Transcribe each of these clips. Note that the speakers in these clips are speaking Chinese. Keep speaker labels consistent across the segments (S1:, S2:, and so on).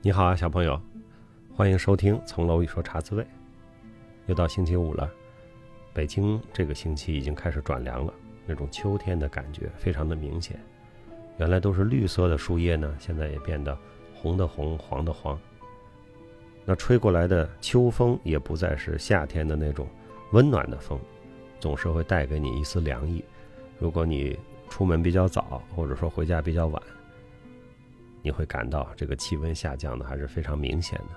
S1: 你好啊，小朋友，欢迎收听《从楼宇说茶滋味》。又到星期五了，北京这个星期已经开始转凉了，那种秋天的感觉非常的明显。原来都是绿色的树叶呢，现在也变得红的红，黄的黄。那吹过来的秋风也不再是夏天的那种温暖的风，总是会带给你一丝凉意。如果你出门比较早，或者说回家比较晚，你会感到这个气温下降的还是非常明显的。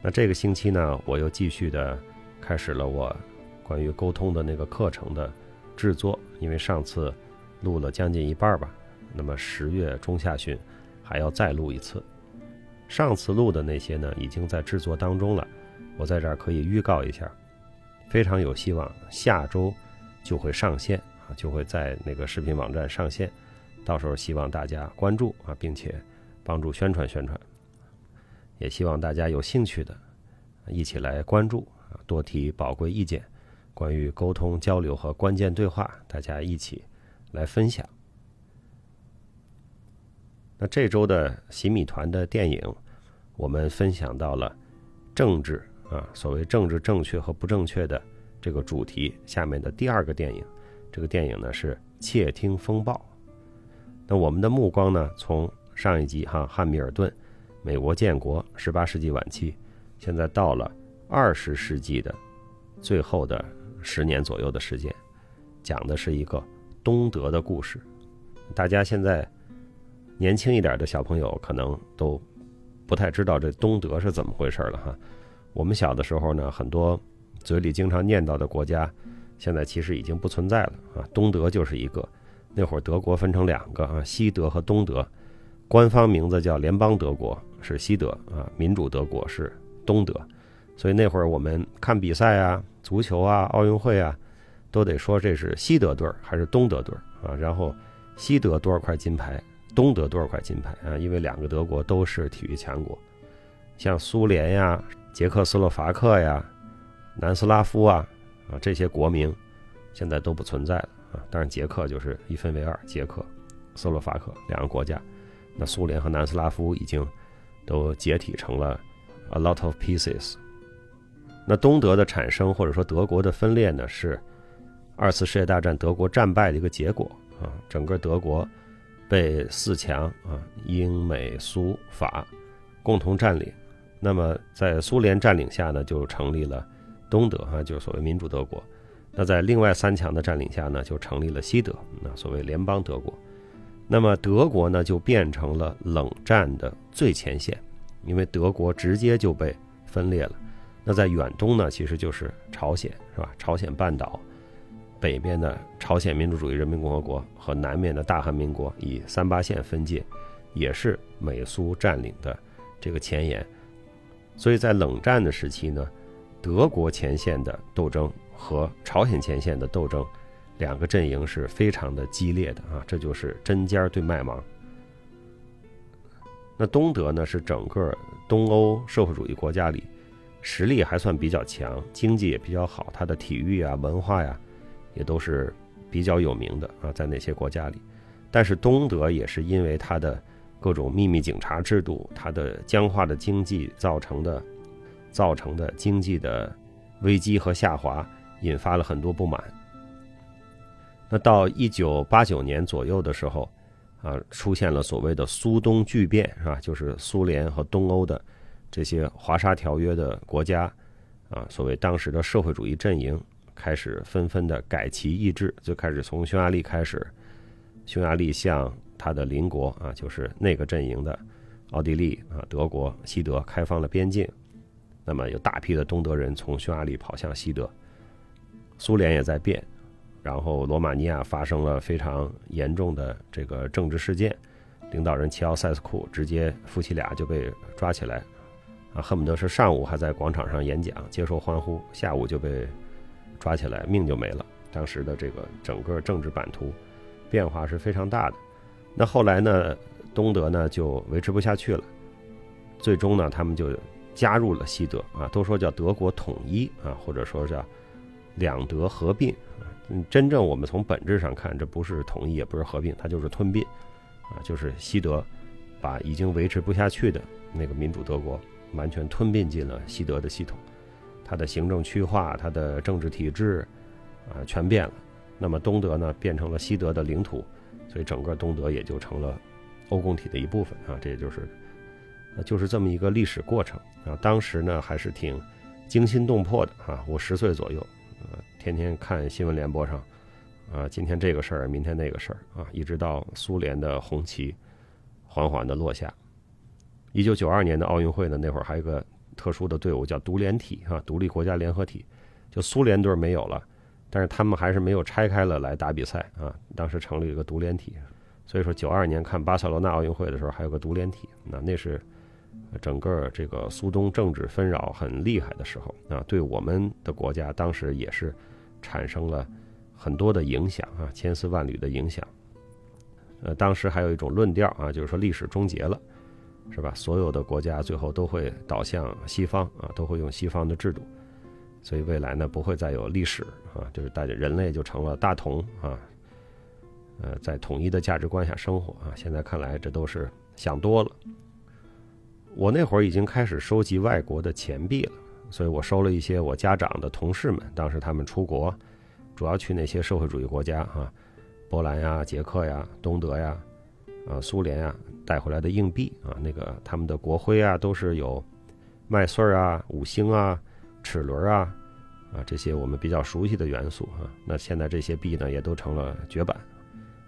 S1: 那这个星期呢，我又继续的开始了我关于沟通的那个课程的制作，因为上次录了将近一半吧，那么十月中下旬还要再录一次。上次录的那些呢，已经在制作当中了，我在这儿可以预告一下，非常有希望下周就会上线啊，就会在那个视频网站上线。到时候希望大家关注啊，并且帮助宣传宣传，也希望大家有兴趣的一起来关注啊，多提宝贵意见，关于沟通交流和关键对话，大家一起来分享。那这周的洗米团的电影，我们分享到了政治啊，所谓政治正确和不正确的这个主题下面的第二个电影，这个电影呢是《窃听风暴》。那我们的目光呢？从上一集哈汉密尔顿，美国建国十八世纪晚期，现在到了二十世纪的最后的十年左右的时间，讲的是一个东德的故事。大家现在年轻一点的小朋友可能都不太知道这东德是怎么回事了哈。我们小的时候呢，很多嘴里经常念叨的国家，现在其实已经不存在了啊。东德就是一个。那会儿德国分成两个啊，西德和东德，官方名字叫联邦德国是西德啊，民主德国是东德，所以那会儿我们看比赛啊，足球啊，奥运会啊，都得说这是西德队还是东德队啊，然后西德多少块金牌，东德多少块金牌啊，因为两个德国都是体育强国，像苏联呀、捷克斯洛伐克呀、南斯拉夫啊啊这些国名，现在都不存在了。啊，当然，捷克就是一分为二，捷克、斯洛伐克两个国家。那苏联和南斯拉夫已经都解体成了 a lot of pieces。那东德的产生或者说德国的分裂呢，是二次世界大战德国战败的一个结果啊。整个德国被四强啊，英美苏法共同占领。那么在苏联占领下呢，就成立了东德啊，就是所谓民主德国。那在另外三强的占领下呢，就成立了西德，那所谓联邦德国。那么德国呢，就变成了冷战的最前线，因为德国直接就被分裂了。那在远东呢，其实就是朝鲜，是吧？朝鲜半岛北边的朝鲜民主主义人民共和国和南面的大韩民国以三八线分界，也是美苏占领的这个前沿。所以在冷战的时期呢，德国前线的斗争。和朝鲜前线的斗争，两个阵营是非常的激烈的啊，这就是针尖对麦芒。那东德呢，是整个东欧社会主义国家里实力还算比较强，经济也比较好，它的体育啊、文化呀，也都是比较有名的啊，在那些国家里。但是东德也是因为它的各种秘密警察制度，它的僵化的经济造成的造成的经济的危机和下滑。引发了很多不满。那到一九八九年左右的时候，啊，出现了所谓的苏东巨变，是吧？就是苏联和东欧的这些华沙条约的国家，啊，所谓当时的社会主义阵营开始纷纷的改旗易帜，就开始从匈牙利开始，匈牙利向他的邻国啊，就是那个阵营的奥地利啊、德国、西德开放了边境，那么有大批的东德人从匈牙利跑向西德。苏联也在变，然后罗马尼亚发生了非常严重的这个政治事件，领导人齐奥塞斯库直接夫妻俩就被抓起来，啊，恨不得是上午还在广场上演讲接受欢呼，下午就被抓起来，命就没了。当时的这个整个政治版图变化是非常大的。那后来呢，东德呢就维持不下去了，最终呢他们就加入了西德啊，都说叫德国统一啊，或者说叫。两德合并，嗯，真正我们从本质上看，这不是统一，也不是合并，它就是吞并，啊，就是西德把已经维持不下去的那个民主德国完全吞并进了西德的系统，它的行政区划、它的政治体制啊全变了。那么东德呢变成了西德的领土，所以整个东德也就成了欧共体的一部分啊。这也就是，就是这么一个历史过程啊。当时呢还是挺惊心动魄的啊。我十岁左右，天天看新闻联播上。啊，今天这个事儿，明天那个事儿啊，一直到苏联的红旗缓缓的落下。一九九二年的奥运会呢，那会儿还有个特殊的队伍叫独联体啊，独立国家联合体，就苏联队没有了，但是他们还是没有拆开了来打比赛啊。当时成立一个独联体，所以说九二年看巴塞罗那奥运会的时候，还有个独联体，那那是整个这个苏东政治纷扰很厉害的时候啊，对我们的国家当时也是产生了。很多的影响啊，千丝万缕的影响。呃，当时还有一种论调啊，就是说历史终结了，是吧？所有的国家最后都会倒向西方啊，都会用西方的制度，所以未来呢不会再有历史啊，就是大家人类就成了大同啊，呃，在统一的价值观下生活啊。现在看来这都是想多了。我那会儿已经开始收集外国的钱币了，所以我收了一些我家长的同事们，当时他们出国。主要去那些社会主义国家啊，波兰呀、捷克呀、东德呀、啊苏联呀带回来的硬币啊，那个他们的国徽啊都是有麦穗儿啊、五星啊、齿轮啊啊这些我们比较熟悉的元素啊。那现在这些币呢也都成了绝版，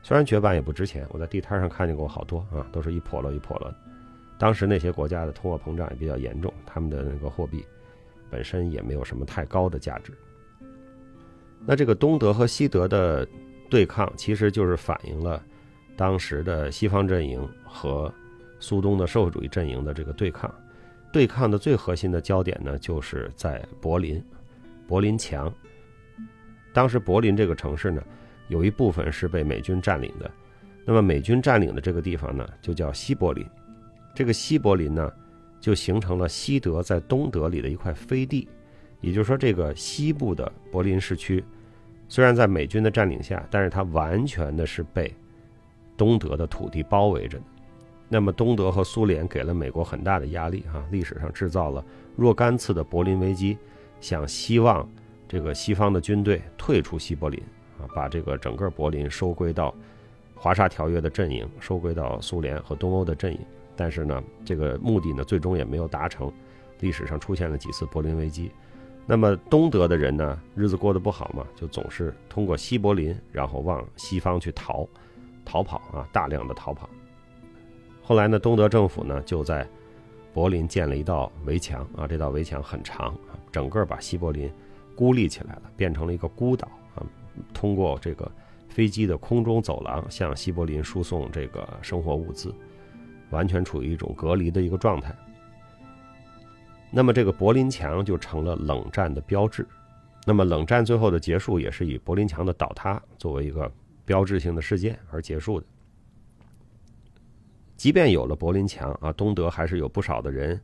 S1: 虽然绝版也不值钱，我在地摊上看见过好多啊，都是一破了一破了。当时那些国家的通货膨胀也比较严重，他们的那个货币本身也没有什么太高的价值。那这个东德和西德的对抗，其实就是反映了当时的西方阵营和苏东的社会主义阵营的这个对抗。对抗的最核心的焦点呢，就是在柏林，柏林墙。当时柏林这个城市呢，有一部分是被美军占领的。那么美军占领的这个地方呢，就叫西柏林。这个西柏林呢，就形成了西德在东德里的一块飞地。也就是说，这个西部的柏林市区，虽然在美军的占领下，但是它完全的是被东德的土地包围着的。那么，东德和苏联给了美国很大的压力啊，历史上制造了若干次的柏林危机，想希望这个西方的军队退出西柏林啊，把这个整个柏林收归到华沙条约的阵营，收归到苏联和东欧的阵营。但是呢，这个目的呢，最终也没有达成。历史上出现了几次柏林危机。那么东德的人呢，日子过得不好嘛，就总是通过西柏林，然后往西方去逃，逃跑啊，大量的逃跑。后来呢，东德政府呢就在柏林建了一道围墙啊，这道围墙很长，整个把西柏林孤立起来了，变成了一个孤岛啊。通过这个飞机的空中走廊向西柏林输送这个生活物资，完全处于一种隔离的一个状态。那么这个柏林墙就成了冷战的标志，那么冷战最后的结束也是以柏林墙的倒塌作为一个标志性的事件而结束的。即便有了柏林墙啊，东德还是有不少的人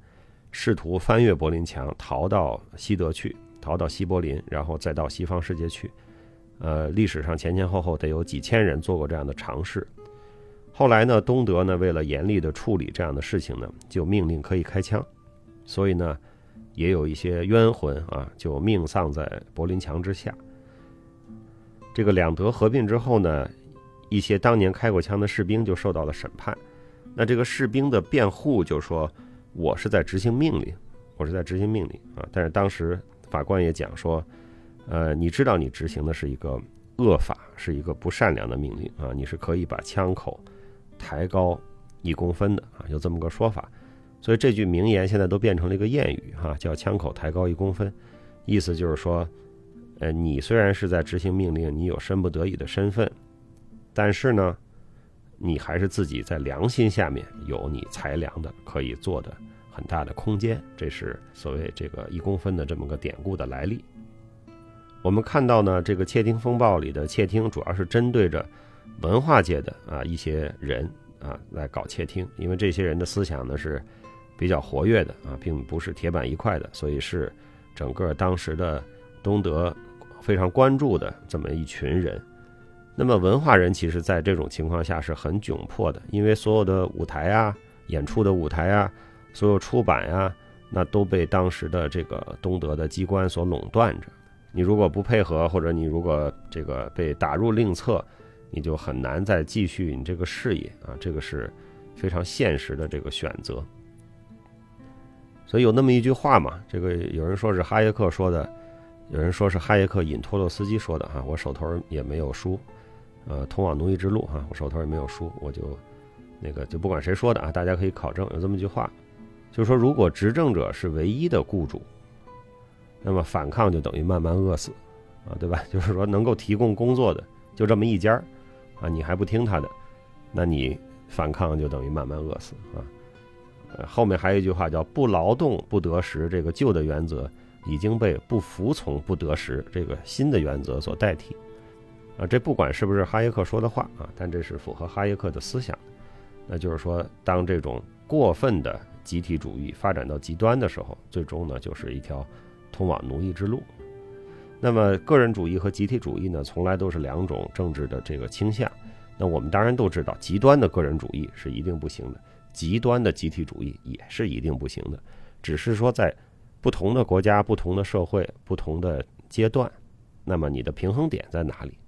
S1: 试图翻越柏林墙逃到西德去，逃到西柏林，然后再到西方世界去。呃，历史上前前后后得有几千人做过这样的尝试。后来呢，东德呢为了严厉的处理这样的事情呢，就命令可以开枪。所以呢，也有一些冤魂啊，就命丧在柏林墙之下。这个两德合并之后呢，一些当年开过枪的士兵就受到了审判。那这个士兵的辩护就说：“我是在执行命令，我是在执行命令啊。”但是当时法官也讲说：“呃，你知道你执行的是一个恶法，是一个不善良的命令啊，你是可以把枪口抬高一公分的啊，有这么个说法。”所以这句名言现在都变成了一个谚语，哈，叫“枪口抬高一公分”，意思就是说，呃，你虽然是在执行命令，你有身不得已的身份，但是呢，你还是自己在良心下面有你裁量的可以做的很大的空间。这是所谓这个一公分的这么个典故的来历。我们看到呢，这个窃听风暴里的窃听主要是针对着文化界的啊一些人啊来搞窃听，因为这些人的思想呢是。比较活跃的啊，并不是铁板一块的，所以是整个当时的东德非常关注的这么一群人。那么文化人其实在这种情况下是很窘迫的，因为所有的舞台啊、演出的舞台啊，所有出版呀，那都被当时的这个东德的机关所垄断着。你如果不配合，或者你如果这个被打入另册，你就很难再继续你这个事业啊，这个是非常现实的这个选择。所以有那么一句话嘛，这个有人说是哈耶克说的，有人说是哈耶克引托洛斯基说的哈，我手头也没有书，呃，通往奴役之路哈，我手头也没有书，我就那个就不管谁说的啊，大家可以考证，有这么一句话，就是说如果执政者是唯一的雇主。那么反抗就等于慢慢饿死，啊，对吧？就是说能够提供工作的就这么一家儿，啊，你还不听他的，那你反抗就等于慢慢饿死啊。后面还有一句话叫“不劳动不得食”，这个旧的原则已经被“不服从不得食”这个新的原则所代替。啊，这不管是不是哈耶克说的话啊，但这是符合哈耶克的思想。那就是说，当这种过分的集体主义发展到极端的时候，最终呢，就是一条。通往奴役之路。那么，个人主义和集体主义呢，从来都是两种政治的这个倾向。那我们当然都知道，极端的个人主义是一定不行的，极端的集体主义也是一定不行的。只是说，在不同的国家、不同的社会、不同的阶段，那么你的平衡点在哪里？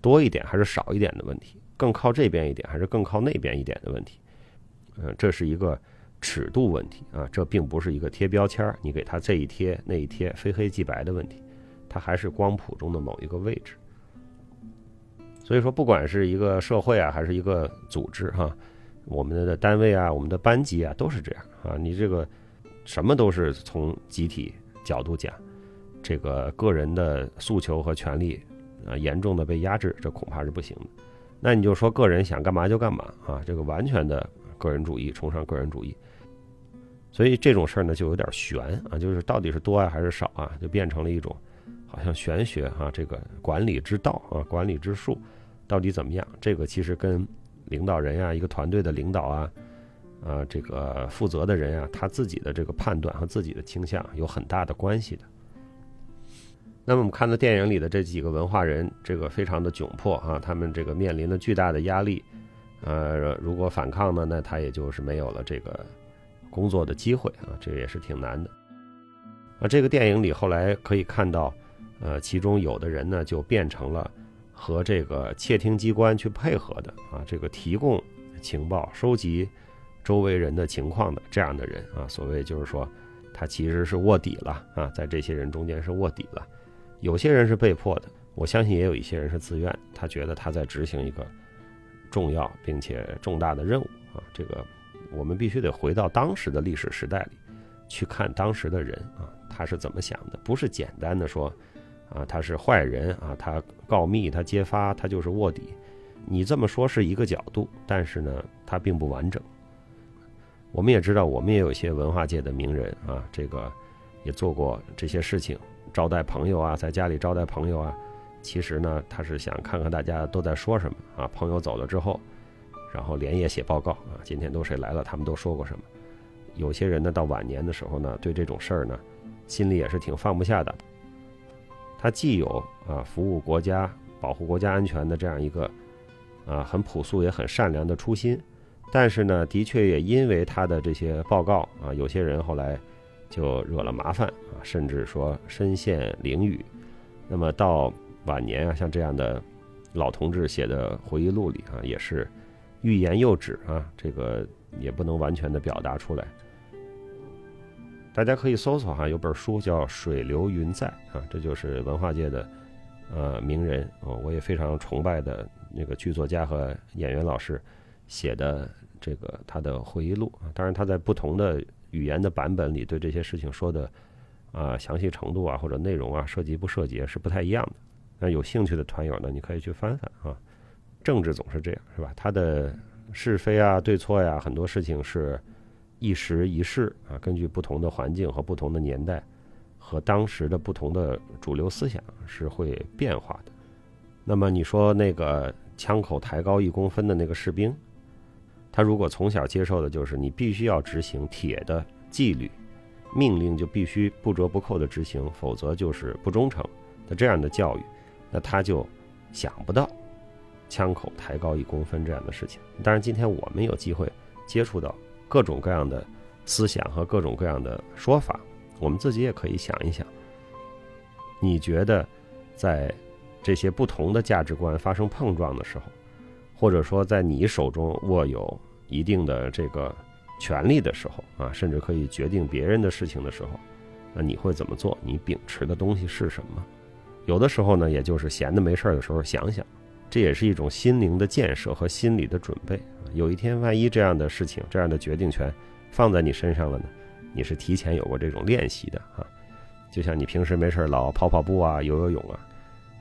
S1: 多一点还是少一点的问题？更靠这边一点还是更靠那边一点的问题？嗯，这是一个。尺度问题啊，这并不是一个贴标签儿，你给他这一贴那一贴，非黑即白的问题，它还是光谱中的某一个位置。所以说，不管是一个社会啊，还是一个组织哈，我们的单位啊，我们的班级啊，都是这样啊。你这个什么都是从集体角度讲，这个个人的诉求和权利啊，严重的被压制，这恐怕是不行的。那你就说个人想干嘛就干嘛啊，这个完全的个人主义，崇尚个人主义。所以这种事儿呢，就有点悬啊，就是到底是多啊还是少啊，就变成了一种像玄学哈，这个管理之道啊，管理之术到底怎么样？这个其实跟领导人呀，一个团队的领导啊，啊，这个负责的人啊，他自己的这个判断和自己的倾向有很大的关系的。那么我们看到电影里的这几个文化人，这个非常的窘迫啊，他们这个面临了巨大的压力，呃，如果反抗呢，那他也就是没有了这个。工作的机会啊，这个也是挺难的。啊，这个电影里后来可以看到，呃，其中有的人呢就变成了和这个窃听机关去配合的啊，这个提供情报、收集周围人的情况的这样的人啊，所谓就是说他其实是卧底了啊，在这些人中间是卧底了。有些人是被迫的，我相信也有一些人是自愿，他觉得他在执行一个重要并且重大的任务啊，这个。我们必须得回到当时的历史时代里，去看当时的人啊，他是怎么想的？不是简单的说，啊，他是坏人啊，他告密，他揭发，他就是卧底。你这么说是一个角度，但是呢，它并不完整。我们也知道，我们也有一些文化界的名人啊，这个也做过这些事情，招待朋友啊，在家里招待朋友啊，其实呢，他是想看看大家都在说什么啊，朋友走了之后。然后连夜写报告啊，今天都谁来了，他们都说过什么。有些人呢，到晚年的时候呢，对这种事儿呢，心里也是挺放不下的。他既有啊服务国家、保护国家安全的这样一个啊很朴素也很善良的初心，但是呢，的确也因为他的这些报告啊，有些人后来就惹了麻烦啊，甚至说身陷囹圄。那么到晚年啊，像这样的老同志写的回忆录里啊，也是。欲言又止啊，这个也不能完全的表达出来。大家可以搜索哈，有本书叫《水流云在》啊，这就是文化界的呃名人啊，我也非常崇拜的那个剧作家和演员老师写的这个他的回忆录啊。当然他在不同的语言的版本里对这些事情说的啊详细程度啊或者内容啊涉及不涉及是不太一样的。那有兴趣的团友呢，你可以去翻翻啊。政治总是这样，是吧？他的是非啊、对错呀，很多事情是一时一事啊，根据不同的环境和不同的年代和当时的不同的主流思想是会变化的。那么你说那个枪口抬高一公分的那个士兵，他如果从小接受的就是你必须要执行铁的纪律，命令就必须不折不扣的执行，否则就是不忠诚的这样的教育，那他就想不到。枪口抬高一公分这样的事情，当然今天我们有机会接触到各种各样的思想和各种各样的说法。我们自己也可以想一想，你觉得在这些不同的价值观发生碰撞的时候，或者说在你手中握有一定的这个权利的时候啊，甚至可以决定别人的事情的时候，那你会怎么做？你秉持的东西是什么？有的时候呢，也就是闲的没事的时候想想。这也是一种心灵的建设和心理的准备。有一天，万一这样的事情、这样的决定权放在你身上了呢？你是提前有过这种练习的啊。就像你平时没事老跑跑步啊、游游泳啊，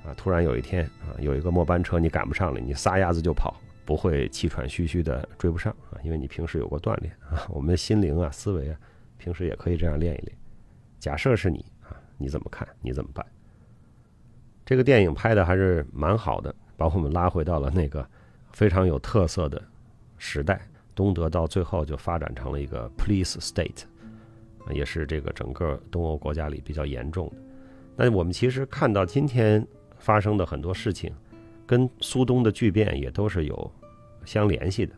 S1: 啊，突然有一天啊，有一个末班车你赶不上了，你撒丫子就跑，不会气喘吁吁的追不上啊，因为你平时有过锻炼啊。我们的心灵啊、思维啊，平时也可以这样练一练。假设是你啊，你怎么看？你怎么办？这个电影拍的还是蛮好的。把我们拉回到了那个非常有特色的时代，东德到最后就发展成了一个 police state，也是这个整个东欧国家里比较严重的。那我们其实看到今天发生的很多事情，跟苏东的巨变也都是有相联系的。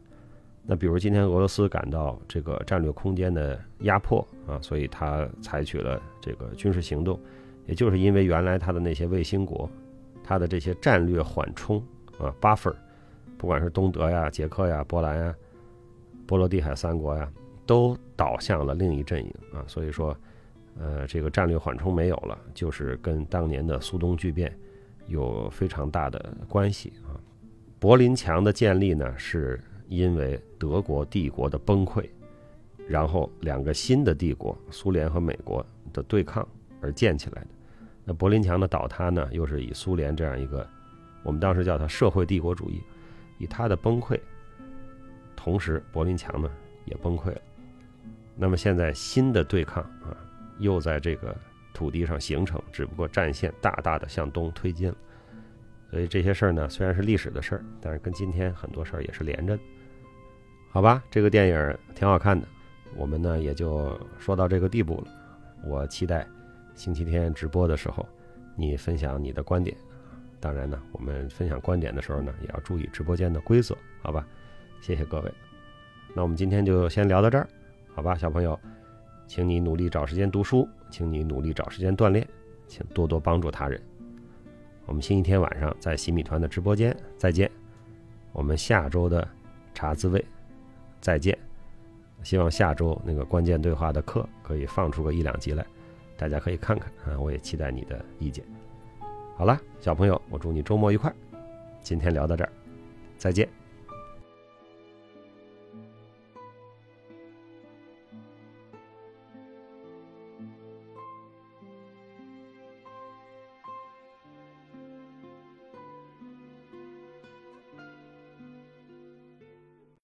S1: 那比如今天俄罗斯感到这个战略空间的压迫啊，所以他采取了这个军事行动，也就是因为原来他的那些卫星国。他的这些战略缓冲啊，buffer，不管是东德呀、捷克呀、波兰呀、波罗的海三国呀，都倒向了另一阵营啊。所以说，呃，这个战略缓冲没有了，就是跟当年的苏东巨变有非常大的关系啊。柏林墙的建立呢，是因为德国帝国的崩溃，然后两个新的帝国苏联和美国的对抗而建起来的。那柏林墙的倒塌呢，又是以苏联这样一个，我们当时叫它社会帝国主义，以他的崩溃，同时柏林墙呢也崩溃了。那么现在新的对抗啊，又在这个土地上形成，只不过战线大大的向东推进了。所以这些事儿呢，虽然是历史的事儿，但是跟今天很多事儿也是连着的。好吧，这个电影挺好看的，我们呢也就说到这个地步了。我期待。星期天直播的时候，你分享你的观点。当然呢，我们分享观点的时候呢，也要注意直播间的规则，好吧？谢谢各位。那我们今天就先聊到这儿，好吧，小朋友，请你努力找时间读书，请你努力找时间锻炼，请多多帮助他人。我们星期天晚上在洗米团的直播间再见。我们下周的茶滋味再见。希望下周那个关键对话的课可以放出个一两集来。大家可以看看啊，我也期待你的意见。好了，小朋友，我祝你周末愉快。今天聊到这儿，再见。